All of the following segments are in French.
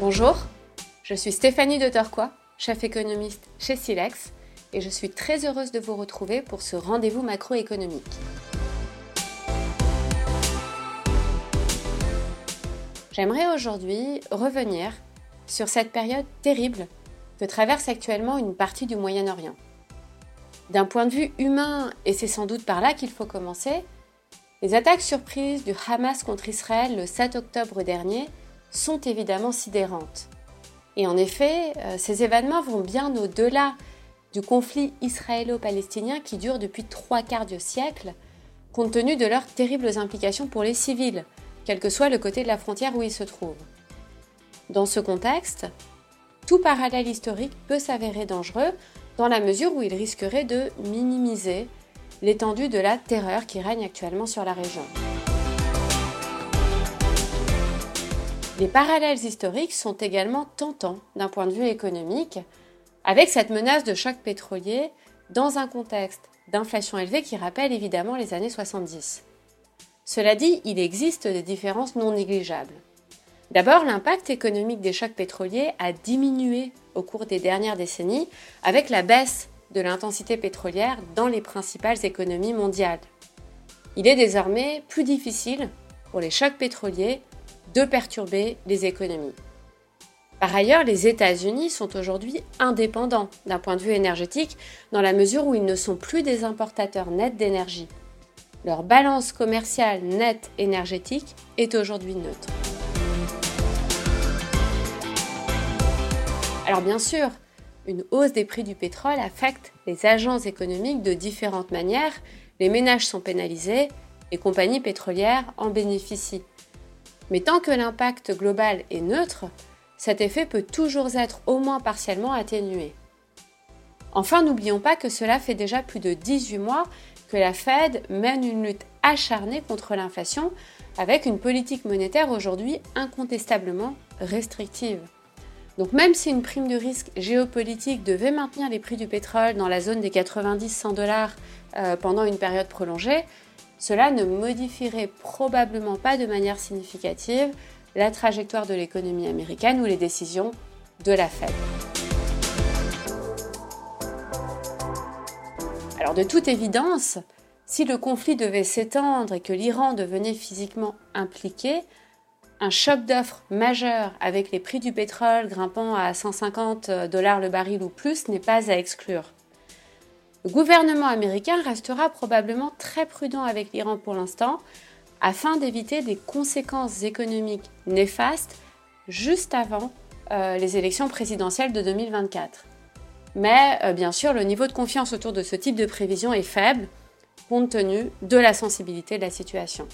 Bonjour, je suis Stéphanie de Torquois, chef économiste chez Silex, et je suis très heureuse de vous retrouver pour ce rendez-vous macroéconomique. J'aimerais aujourd'hui revenir sur cette période terrible que traverse actuellement une partie du Moyen-Orient. D'un point de vue humain, et c'est sans doute par là qu'il faut commencer, les attaques surprises du Hamas contre Israël le 7 octobre dernier sont évidemment sidérantes. Et en effet, euh, ces événements vont bien au-delà du conflit israélo-palestinien qui dure depuis trois quarts de siècle, compte tenu de leurs terribles implications pour les civils, quel que soit le côté de la frontière où ils se trouvent. Dans ce contexte, tout parallèle historique peut s'avérer dangereux dans la mesure où il risquerait de minimiser l'étendue de la terreur qui règne actuellement sur la région. Les parallèles historiques sont également tentants d'un point de vue économique, avec cette menace de choc pétrolier dans un contexte d'inflation élevée qui rappelle évidemment les années 70. Cela dit, il existe des différences non négligeables. D'abord, l'impact économique des chocs pétroliers a diminué au cours des dernières décennies avec la baisse de l'intensité pétrolière dans les principales économies mondiales. Il est désormais plus difficile pour les chocs pétroliers de perturber les économies. Par ailleurs, les États-Unis sont aujourd'hui indépendants d'un point de vue énergétique dans la mesure où ils ne sont plus des importateurs nets d'énergie. Leur balance commerciale nette énergétique est aujourd'hui neutre. Alors bien sûr, une hausse des prix du pétrole affecte les agences économiques de différentes manières. Les ménages sont pénalisés, les compagnies pétrolières en bénéficient. Mais tant que l'impact global est neutre, cet effet peut toujours être au moins partiellement atténué. Enfin, n'oublions pas que cela fait déjà plus de 18 mois que la Fed mène une lutte acharnée contre l'inflation avec une politique monétaire aujourd'hui incontestablement restrictive. Donc même si une prime de risque géopolitique devait maintenir les prix du pétrole dans la zone des 90-100 dollars euh, pendant une période prolongée, cela ne modifierait probablement pas de manière significative la trajectoire de l'économie américaine ou les décisions de la Fed. Alors de toute évidence, si le conflit devait s'étendre et que l'Iran devenait physiquement impliqué, un choc d'offres majeur avec les prix du pétrole grimpant à 150 dollars le baril ou plus n'est pas à exclure. Le gouvernement américain restera probablement très prudent avec l'Iran pour l'instant afin d'éviter des conséquences économiques néfastes juste avant euh, les élections présidentielles de 2024. Mais euh, bien sûr, le niveau de confiance autour de ce type de prévision est faible compte tenu de la sensibilité de la situation.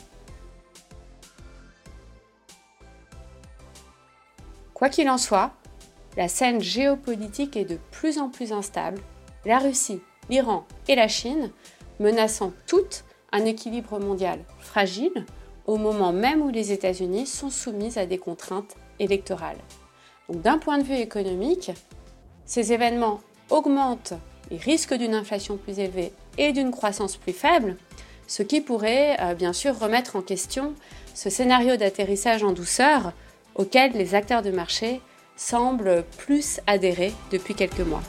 Quoi qu'il en soit, la scène géopolitique est de plus en plus instable. La Russie, l'Iran et la Chine menaçant toutes un équilibre mondial fragile au moment même où les États-Unis sont soumis à des contraintes électorales. Donc d'un point de vue économique, ces événements augmentent les risques d'une inflation plus élevée et d'une croissance plus faible, ce qui pourrait euh, bien sûr remettre en question ce scénario d'atterrissage en douceur auquel les acteurs de marché semblent plus adhérer depuis quelques mois.